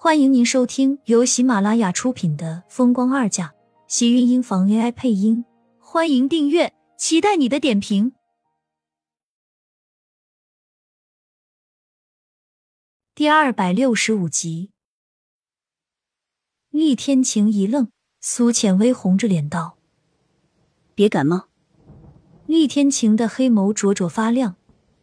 欢迎您收听由喜马拉雅出品的《风光二嫁》，喜运音房 AI 配音。欢迎订阅，期待你的点评。第二百六十五集，厉天晴一愣，苏浅微红着脸道：“别感冒。”厉天晴的黑眸灼灼发亮，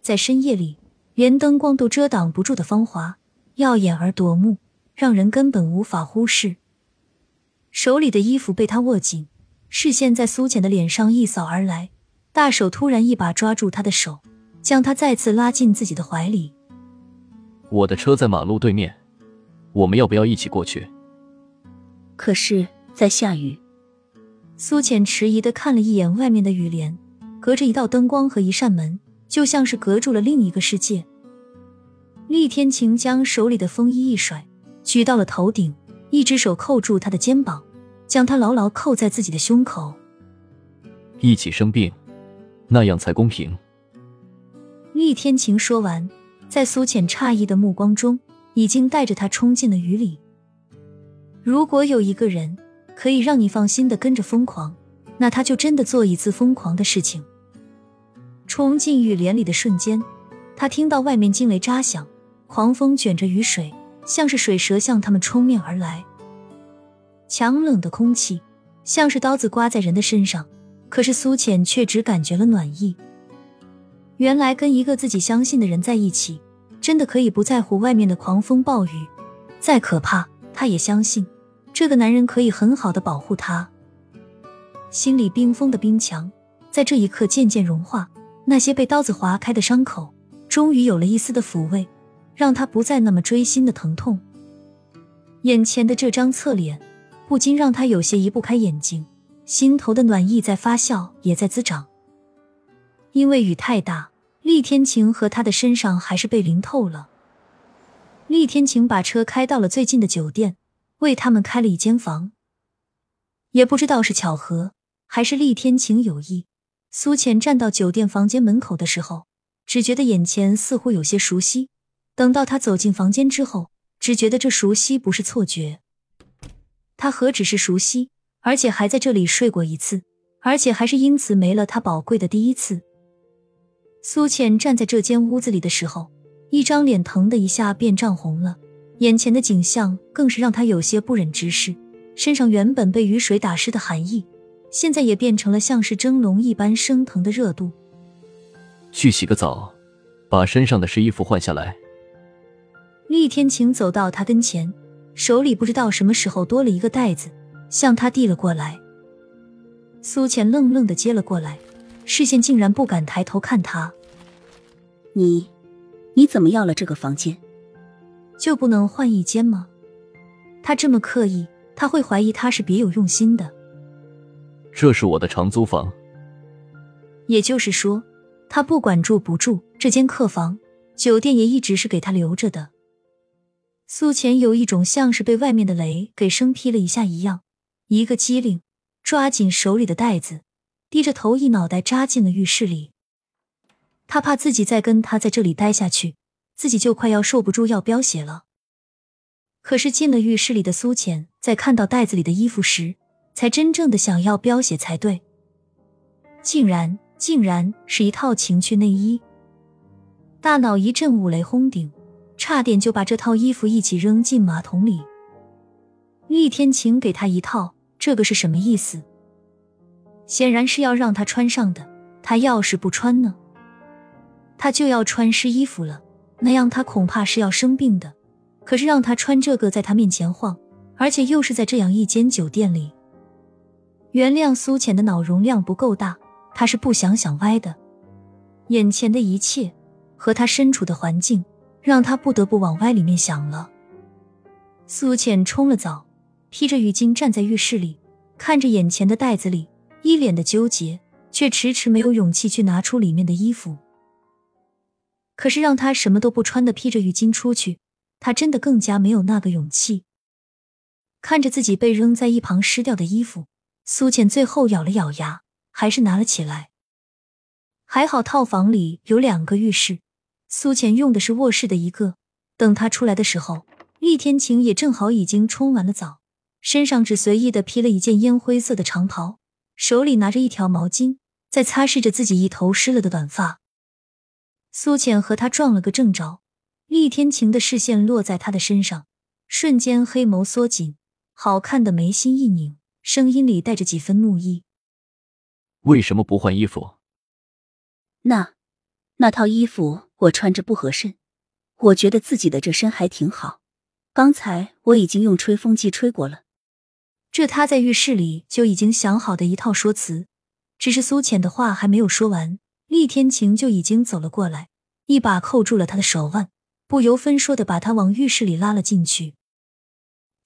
在深夜里，连灯光都遮挡不住的芳华，耀眼而夺目。让人根本无法忽视。手里的衣服被他握紧，视线在苏浅的脸上一扫而来，大手突然一把抓住他的手，将他再次拉进自己的怀里。我的车在马路对面，我们要不要一起过去？可是，在下雨。苏浅迟疑的看了一眼外面的雨帘，隔着一道灯光和一扇门，就像是隔住了另一个世界。厉天晴将手里的风衣一甩。举到了头顶，一只手扣住他的肩膀，将他牢牢扣在自己的胸口。一起生病，那样才公平。厉天晴说完，在苏浅诧异的目光中，已经带着他冲进了雨里。如果有一个人可以让你放心的跟着疯狂，那他就真的做一次疯狂的事情。冲进雨帘里的瞬间，他听到外面惊雷炸响，狂风卷着雨水。像是水蛇向他们冲面而来，强冷的空气像是刀子刮在人的身上，可是苏浅却只感觉了暖意。原来跟一个自己相信的人在一起，真的可以不在乎外面的狂风暴雨，再可怕，他也相信这个男人可以很好的保护他。心里冰封的冰墙在这一刻渐渐融化，那些被刀子划开的伤口终于有了一丝的抚慰。让他不再那么锥心的疼痛，眼前的这张侧脸不禁让他有些移不开眼睛，心头的暖意在发酵，也在滋长。因为雨太大，厉天晴和他的身上还是被淋透了。厉天晴把车开到了最近的酒店，为他们开了一间房。也不知道是巧合还是厉天晴有意，苏浅站到酒店房间门口的时候，只觉得眼前似乎有些熟悉。等到他走进房间之后，只觉得这熟悉不是错觉。他何止是熟悉，而且还在这里睡过一次，而且还是因此没了他宝贵的第一次。苏浅站在这间屋子里的时候，一张脸疼的一下便涨红了，眼前的景象更是让他有些不忍直视。身上原本被雨水打湿的寒意，现在也变成了像是蒸笼一般升腾的热度。去洗个澡，把身上的湿衣服换下来。厉天晴走到他跟前，手里不知道什么时候多了一个袋子，向他递了过来。苏浅愣愣的接了过来，视线竟然不敢抬头看他。你，你怎么要了这个房间？就不能换一间吗？他这么刻意，他会怀疑他是别有用心的。这是我的长租房。也就是说，他不管住不住这间客房，酒店也一直是给他留着的。苏浅有一种像是被外面的雷给生劈了一下一样，一个机灵，抓紧手里的袋子，低着头一脑袋扎进了浴室里。他怕自己再跟他在这里待下去，自己就快要受不住要飙血了。可是进了浴室里的苏浅，在看到袋子里的衣服时，才真正的想要飙血才对。竟然，竟然是一套情趣内衣！大脑一阵五雷轰顶。差点就把这套衣服一起扔进马桶里。厉天晴给他一套，这个是什么意思？显然是要让他穿上的。他要是不穿呢？他就要穿湿衣服了，那样他恐怕是要生病的。可是让他穿这个在他面前晃，而且又是在这样一间酒店里。原谅苏浅的脑容量不够大，他是不想想歪的。眼前的一切和他身处的环境。让他不得不往歪里面想了。苏浅冲了澡，披着浴巾站在浴室里，看着眼前的袋子里，一脸的纠结，却迟迟没有勇气去拿出里面的衣服。可是让他什么都不穿的披着浴巾出去，他真的更加没有那个勇气。看着自己被扔在一旁湿掉的衣服，苏浅最后咬了咬牙，还是拿了起来。还好套房里有两个浴室。苏浅用的是卧室的一个，等他出来的时候，厉天晴也正好已经冲完了澡，身上只随意的披了一件烟灰色的长袍，手里拿着一条毛巾，在擦拭着自己一头湿了的短发。苏浅和他撞了个正着，厉天晴的视线落在他的身上，瞬间黑眸缩紧，好看的眉心一拧，声音里带着几分怒意：“为什么不换衣服？”那，那套衣服我穿着不合身，我觉得自己的这身还挺好。刚才我已经用吹风机吹过了。这他在浴室里就已经想好的一套说辞，只是苏浅的话还没有说完。厉天晴就已经走了过来，一把扣住了他的手腕，不由分说的把他往浴室里拉了进去。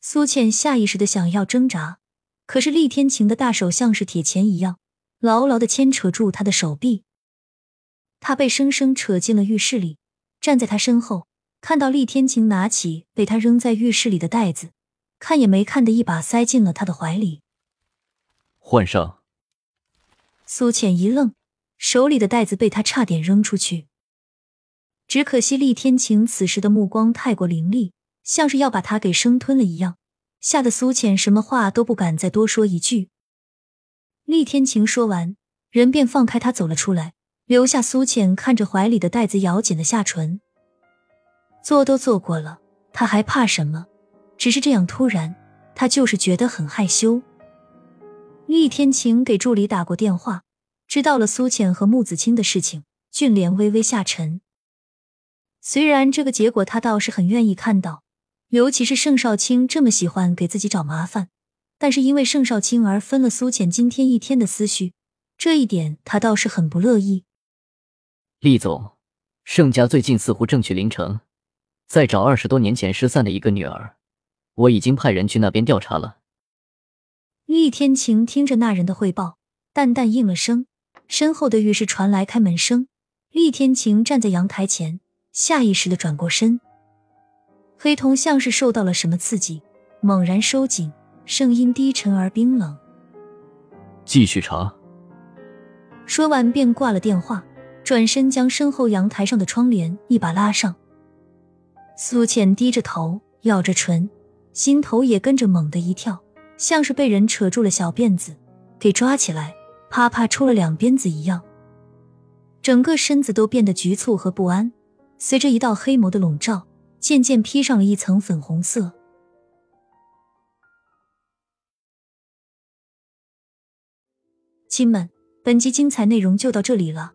苏倩下意识的想要挣扎，可是厉天晴的大手像是铁钳一样，牢牢的牵扯住他的手臂。他被生生扯进了浴室里，站在他身后，看到厉天晴拿起被他扔在浴室里的袋子，看也没看的一把塞进了他的怀里。换上。苏浅一愣。手里的袋子被他差点扔出去，只可惜厉天晴此时的目光太过凌厉，像是要把他给生吞了一样，吓得苏浅什么话都不敢再多说一句。厉天晴说完，人便放开他走了出来，留下苏浅看着怀里的袋子，咬紧了下唇。做都做过了，他还怕什么？只是这样突然，他就是觉得很害羞。厉天晴给助理打过电话。知道了苏浅和穆子清的事情，俊脸微微下沉。虽然这个结果他倒是很愿意看到，尤其是盛少卿这么喜欢给自己找麻烦，但是因为盛少卿而分了苏浅今天一天的思绪，这一点他倒是很不乐意。厉总，盛家最近似乎正去临城，在找二十多年前失散的一个女儿，我已经派人去那边调查了。厉天晴听着那人的汇报，淡淡应了声。身后的浴室传来开门声，厉天晴站在阳台前，下意识的转过身。黑瞳像是受到了什么刺激，猛然收紧，声音低沉而冰冷：“继续查。”说完便挂了电话，转身将身后阳台上的窗帘一把拉上。苏浅低着头，咬着唇，心头也跟着猛地一跳，像是被人扯住了小辫子，给抓起来。啪啪抽了两鞭子一样，整个身子都变得局促和不安。随着一道黑眸的笼罩，渐渐披上了一层粉红色。亲们，本集精彩内容就到这里了，